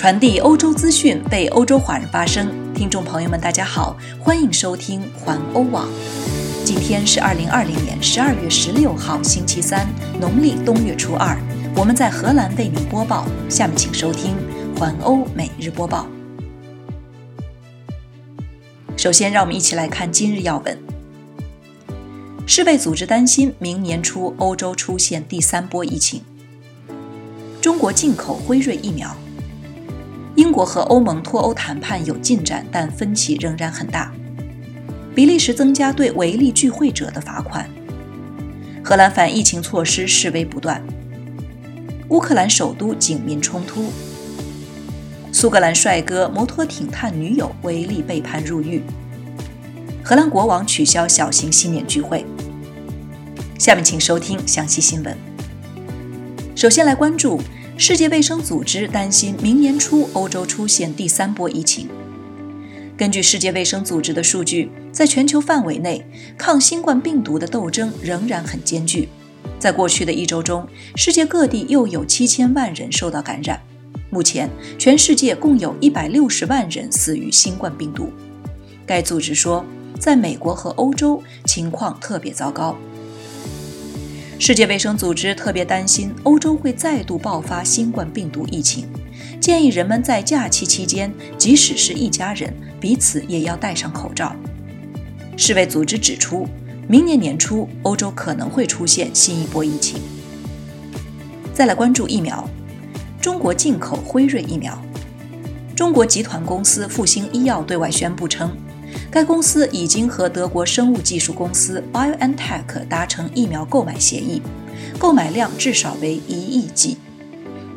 传递欧洲资讯，为欧洲华人发声。听众朋友们，大家好，欢迎收听环欧网。今天是二零二零年十二月十六号，星期三，农历冬月初二。我们在荷兰为您播报。下面请收听环欧每日播报。首先，让我们一起来看今日要闻。世卫组织担心明年初欧洲出现第三波疫情。中国进口辉瑞疫苗。英国和欧盟脱欧谈判有进展，但分歧仍然很大。比利时增加对违例聚会者的罚款。荷兰反疫情措施示威不断。乌克兰首都警民冲突。苏格兰帅哥摩托艇探女友违例被判入狱。荷兰国王取消小型新年聚会。下面请收听详细新闻。首先来关注。世界卫生组织担心明年初欧洲出现第三波疫情。根据世界卫生组织的数据，在全球范围内，抗新冠病毒的斗争仍然很艰巨。在过去的一周中，世界各地又有七千万人受到感染。目前，全世界共有一百六十万人死于新冠病毒。该组织说，在美国和欧洲，情况特别糟糕。世界卫生组织特别担心欧洲会再度爆发新冠病毒疫情，建议人们在假期期间，即使是一家人，彼此也要戴上口罩。世卫组织指出，明年年初欧洲可能会出现新一波疫情。再来关注疫苗，中国进口辉瑞疫苗。中国集团公司复星医药对外宣布称。该公司已经和德国生物技术公司 BioNTech 达成疫苗购买协议，购买量至少为一亿剂。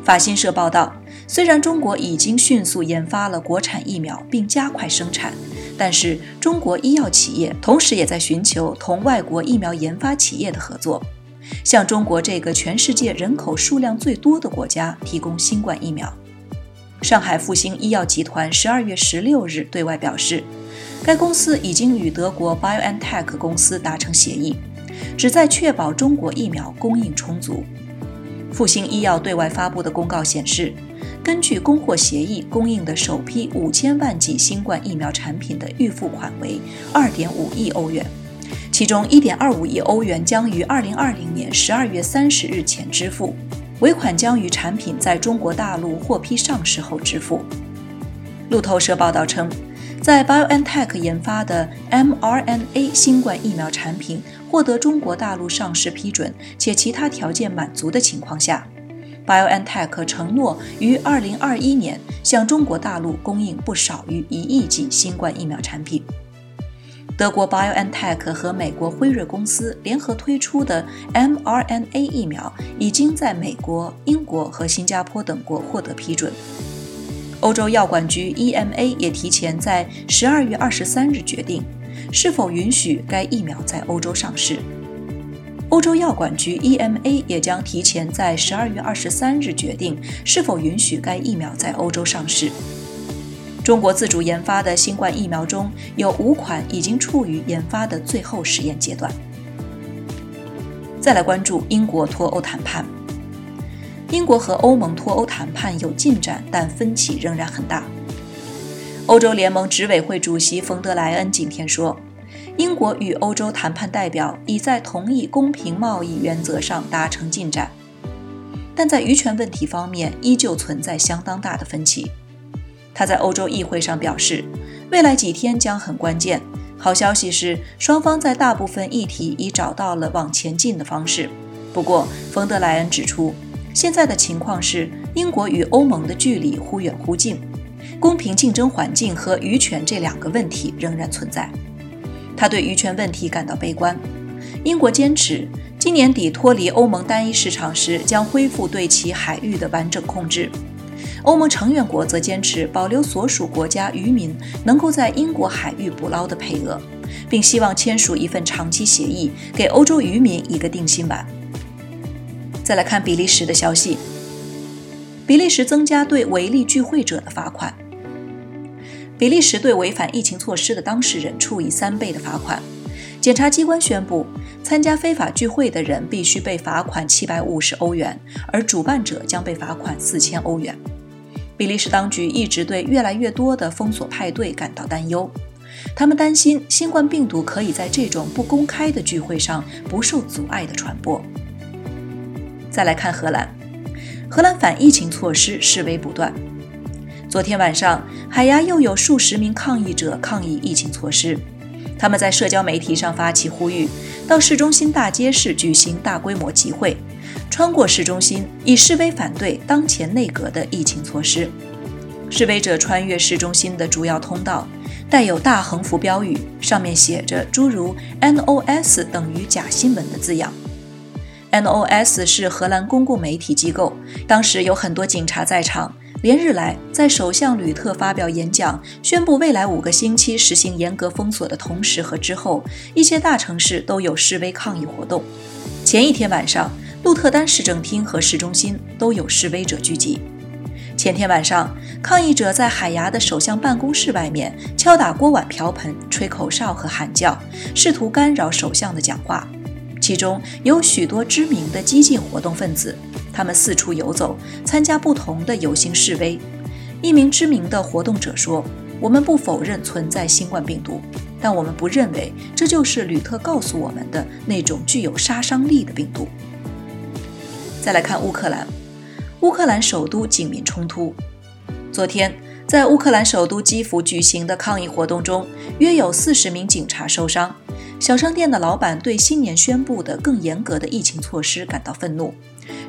法新社报道，虽然中国已经迅速研发了国产疫苗并加快生产，但是中国医药企业同时也在寻求同外国疫苗研发企业的合作，向中国这个全世界人口数量最多的国家提供新冠疫苗。上海复星医药集团十二月十六日对外表示。该公司已经与德国 BioNTech 公司达成协议，旨在确保中国疫苗供应充足。复星医药对外发布的公告显示，根据供货协议，供应的首批五千万剂新冠疫苗产品的预付款为二点五亿欧元，其中一点二五亿欧元将于二零二零年十二月三十日前支付，尾款将于产品在中国大陆获批上市后支付。路透社报道称。在 BioNTech 研发的 mRNA 新冠疫苗产品获得中国大陆上市批准，且其他条件满足的情况下，BioNTech 承诺于2021年向中国大陆供应不少于一亿剂新冠疫苗产品。德国 BioNTech 和美国辉瑞公司联合推出的 mRNA 疫苗已经在美国、英国和新加坡等国获得批准。欧洲药管局 EMA 也提前在十二月二十三日决定是否允许该疫苗在欧洲上市。欧洲药管局 EMA 也将提前在十二月二十三日决定是否允许该疫苗在欧洲上市。中国自主研发的新冠疫苗中有五款已经处于研发的最后实验阶段。再来关注英国脱欧谈判。英国和欧盟脱欧谈判有进展，但分歧仍然很大。欧洲联盟执委会主席冯德莱恩今天说，英国与欧洲谈判代表已在同意公平贸易原则上达成进展，但在渔权问题方面依旧存在相当大的分歧。他在欧洲议会上表示，未来几天将很关键。好消息是，双方在大部分议题已找到了往前进的方式。不过，冯德莱恩指出。现在的情况是，英国与欧盟的距离忽远忽近，公平竞争环境和渔权这两个问题仍然存在。他对渔权问题感到悲观。英国坚持今年底脱离欧盟单一市场时将恢复对其海域的完整控制，欧盟成员国则坚持保留所属国家渔民能够在英国海域捕捞的配额，并希望签署一份长期协议，给欧洲渔民一个定心丸。再来看比利时的消息，比利时增加对违例聚会者的罚款。比利时对违反疫情措施的当事人处以三倍的罚款。检察机关宣布，参加非法聚会的人必须被罚款七百五十欧元，而主办者将被罚款四千欧元。比利时当局一直对越来越多的封锁派对感到担忧，他们担心新冠病毒可以在这种不公开的聚会上不受阻碍的传播。再来看荷兰，荷兰反疫情措施示威不断。昨天晚上，海牙又有数十名抗议者抗议疫情措施，他们在社交媒体上发起呼吁，到市中心大街市举行大规模集会。穿过市中心，以示威反对当前内阁的疫情措施。示威者穿越市中心的主要通道，带有大横幅标语，上面写着诸如 “NOS 等于假新闻”的字样。NOS 是荷兰公共媒体机构，当时有很多警察在场。连日来，在首相吕特发表演讲，宣布未来五个星期实行严格封锁的同时和之后，一些大城市都有示威抗议活动。前一天晚上。鹿特丹市政厅和市中心都有示威者聚集。前天晚上，抗议者在海牙的首相办公室外面敲打锅碗瓢盆、吹口哨和喊叫，试图干扰首相的讲话。其中有许多知名的激进活动分子，他们四处游走，参加不同的游行示威。一名知名的活动者说：“我们不否认存在新冠病毒，但我们不认为这就是吕特告诉我们的那种具有杀伤力的病毒。”再来看乌克兰，乌克兰首都警民冲突。昨天，在乌克兰首都基辅举行的抗议活动中，约有四十名警察受伤。小商店的老板对新年宣布的更严格的疫情措施感到愤怒。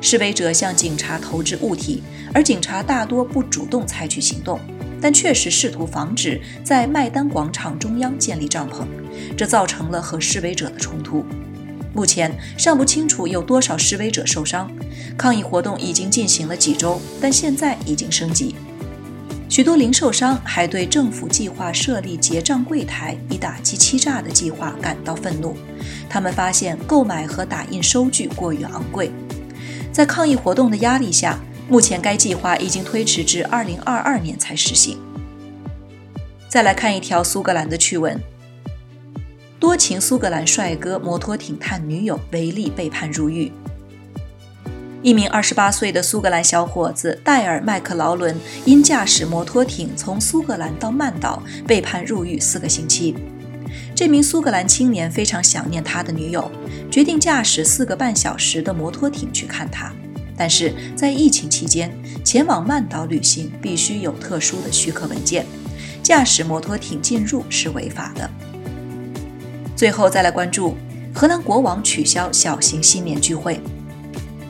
示威者向警察投掷物体，而警察大多不主动采取行动，但确实试图防止在麦丹广场中央建立帐篷，这造成了和示威者的冲突。目前尚不清楚有多少示威者受伤。抗议活动已经进行了几周，但现在已经升级。许多零售商还对政府计划设立结账柜台以打击欺诈的计划感到愤怒。他们发现购买和打印收据过于昂贵。在抗议活动的压力下，目前该计划已经推迟至2022年才实行。再来看一条苏格兰的趣闻。多情苏格兰帅哥摩托艇探女友维利被判入狱。一名二十八岁的苏格兰小伙子戴尔·麦克劳伦因驾驶摩托艇从苏格兰到曼岛被判入狱四个星期。这名苏格兰青年非常想念他的女友，决定驾驶四个半小时的摩托艇去看她。但是在疫情期间，前往曼岛旅行必须有特殊的许可文件，驾驶摩托艇进入是违法的。最后再来关注，荷兰国王取消小型新年聚会。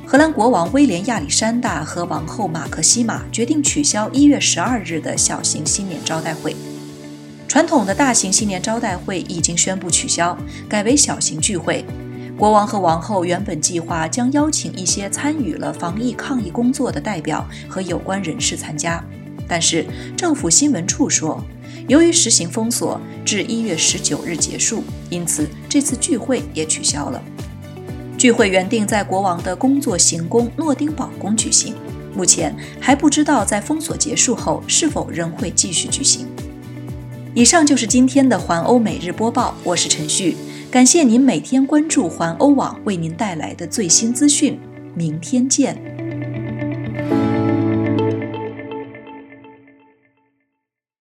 荷兰国王威廉亚历山大和王后马克西玛决定取消一月十二日的小型新年招待会。传统的大型新年招待会已经宣布取消，改为小型聚会。国王和王后原本计划将邀请一些参与了防疫抗疫工作的代表和有关人士参加，但是政府新闻处说。由于实行封锁至一月十九日结束，因此这次聚会也取消了。聚会原定在国王的工作行宫诺丁堡宫举行，目前还不知道在封锁结束后是否仍会继续举行。以上就是今天的环欧每日播报，我是陈旭，感谢您每天关注环欧网为您带来的最新资讯，明天见。